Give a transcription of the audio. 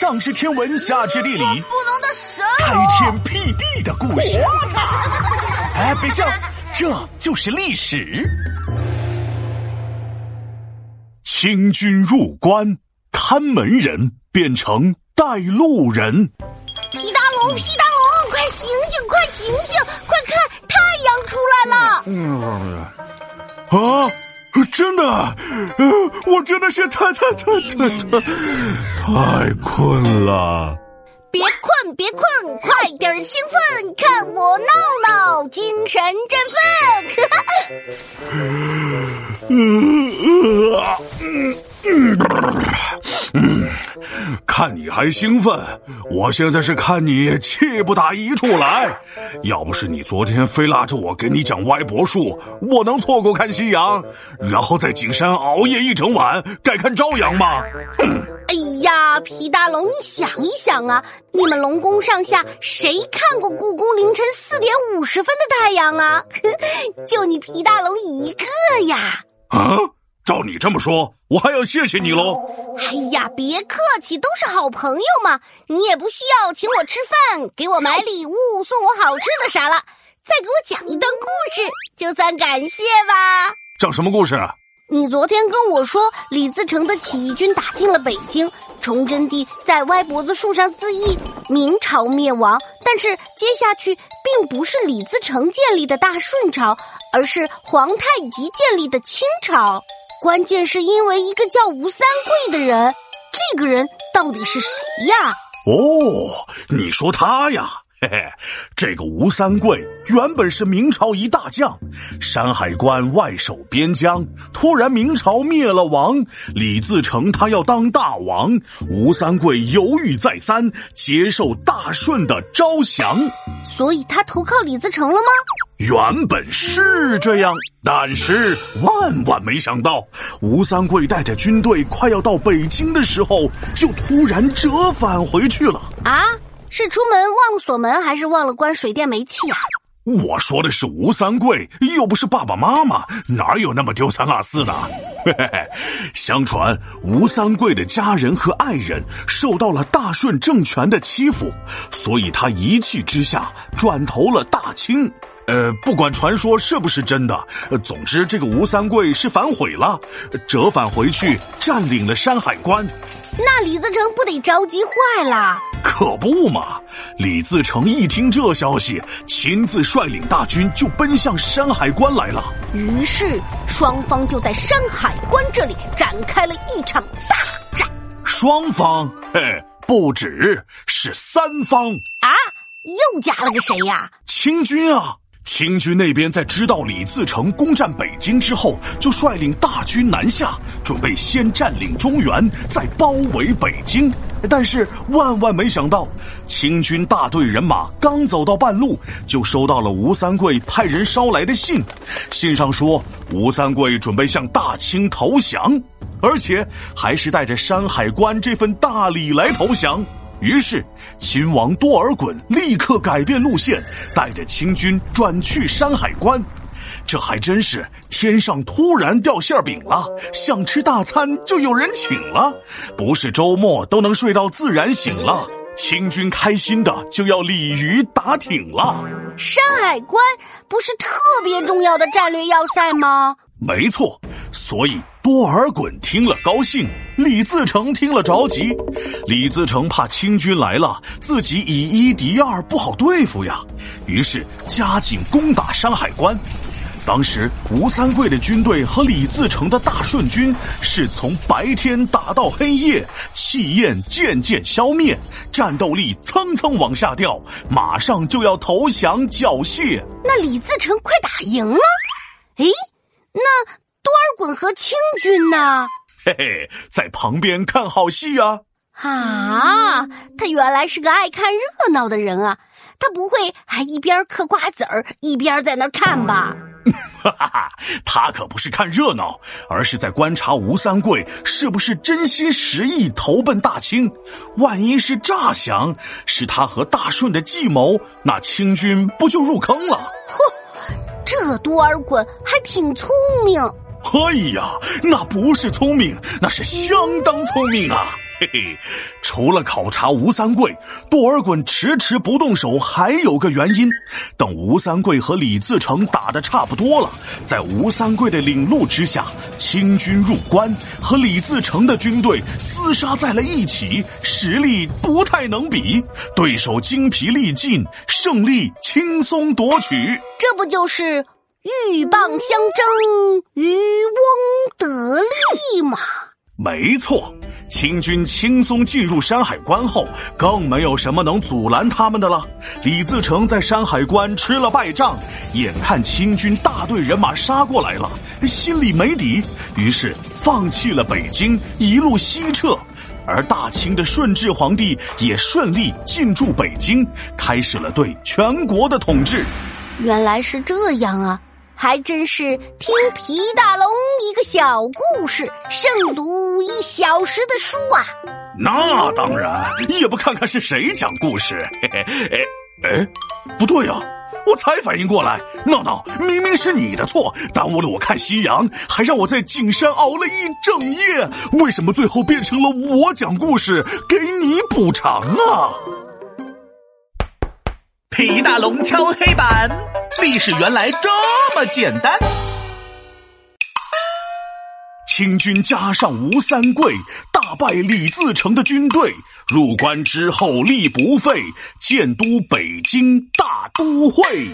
上知天文，下知地理，不能的神开天辟地的故事。哎，别笑，这就是历史。清军入关，看门人变成带路人。皮大龙，皮大龙，快醒醒，快醒醒，快看，太阳出来了！嗯啊，真的，呃，我真的是太太太太太太困了。别困，别困，快点兴奋，看我闹闹，精神振奋！嗯呃嗯嗯嗯，看你还兴奋，我现在是看你气不打一处来。要不是你昨天非拉着我给你讲歪脖术，我能错过看夕阳，然后在景山熬夜一整晚改看朝阳吗？哼！哎呀，皮大龙，你想一想啊，你们龙宫上下谁看过故宫凌晨四点五十分的太阳啊？就你皮大龙一个呀！啊，照你这么说，我还要谢谢你喽。哎呀，别客气，都是好朋友嘛，你也不需要请我吃饭，给我买礼物，送我好吃的啥了，再给我讲一段故事，就算感谢吧。讲什么故事？你昨天跟我说，李自成的起义军打进了北京，崇祯帝在歪脖子树上自缢，明朝灭亡。但是接下去并不是李自成建立的大顺朝，而是皇太极建立的清朝。关键是因为一个叫吴三桂的人，这个人到底是谁呀？哦，你说他呀？嘿嘿，这个吴三桂原本是明朝一大将，山海关外守边疆。突然明朝灭了亡，李自成他要当大王，吴三桂犹豫再三，接受大顺的招降。所以他投靠李自成了吗？原本是这样，但是万万没想到，吴三桂带着军队快要到北京的时候，就突然折返回去了。啊？是出门忘了锁门，还是忘了关水电煤气啊？我说的是吴三桂，又不是爸爸妈妈，哪有那么丢三落四的？嘿嘿嘿，相传吴三桂的家人和爱人受到了大顺政权的欺负，所以他一气之下转投了大清。呃，不管传说是不是真的，总之这个吴三桂是反悔了，折返回去占领了山海关。那李自成不得着急坏了？可不嘛！李自成一听这消息，亲自率领大军就奔向山海关来了。于是双方就在山海关这里展开了一场大战。双方？嘿，不止，是三方啊！又加了个谁呀？清军啊！清军那边在知道李自成攻占北京之后，就率领大军南下，准备先占领中原，再包围北京。但是万万没想到，清军大队人马刚走到半路，就收到了吴三桂派人捎来的信。信上说，吴三桂准备向大清投降，而且还是带着山海关这份大礼来投降。于是，秦王多尔衮立刻改变路线，带着清军转去山海关。这还真是天上突然掉馅饼了，想吃大餐就有人请了，不是周末都能睡到自然醒了。清军开心的就要鲤鱼打挺了。山海关不是特别重要的战略要塞吗？没错，所以多尔衮听了高兴。李自成听了着急，李自成怕清军来了，自己以一敌二不好对付呀，于是加紧攻打山海关。当时吴三桂的军队和李自成的大顺军是从白天打到黑夜，气焰渐渐消灭，战斗力蹭蹭往下掉，马上就要投降缴械。那李自成快打赢了，哎，那多尔衮和清军呢？嘿嘿，在旁边看好戏啊！啊，他原来是个爱看热闹的人啊！他不会还一边嗑瓜子儿一边在那看吧？哈哈哈，他可不是看热闹，而是在观察吴三桂是不是真心实意投奔大清。万一是诈降，是他和大顺的计谋，那清军不就入坑了？嚯，这多尔衮还挺聪明。哎呀，那不是聪明，那是相当聪明啊！嘿嘿，除了考察吴三桂，多尔衮迟迟不动手，还有个原因。等吴三桂和李自成打的差不多了，在吴三桂的领路之下，清军入关，和李自成的军队厮杀在了一起，实力不太能比，对手精疲力尽，胜利轻松夺取。这不就是鹬蚌相争，渔翁得利嘛？没错。清军轻松进入山海关后，更没有什么能阻拦他们的了。李自成在山海关吃了败仗，眼看清军大队人马杀过来了，心里没底，于是放弃了北京，一路西撤。而大清的顺治皇帝也顺利进驻北京，开始了对全国的统治。原来是这样啊！还真是听皮大龙一个小故事，胜读一小时的书啊！那当然，也不看看是谁讲故事。嘿嘿，哎哎，不对呀，我才反应过来，闹闹，明明是你的错，耽误了我看夕阳，还让我在景山熬了一整夜，为什么最后变成了我讲故事给你补偿啊？皮大龙敲黑板，历史原来这么简单。清军加上吴三桂，大败李自成的军队，入关之后力不废，建都北京大都会。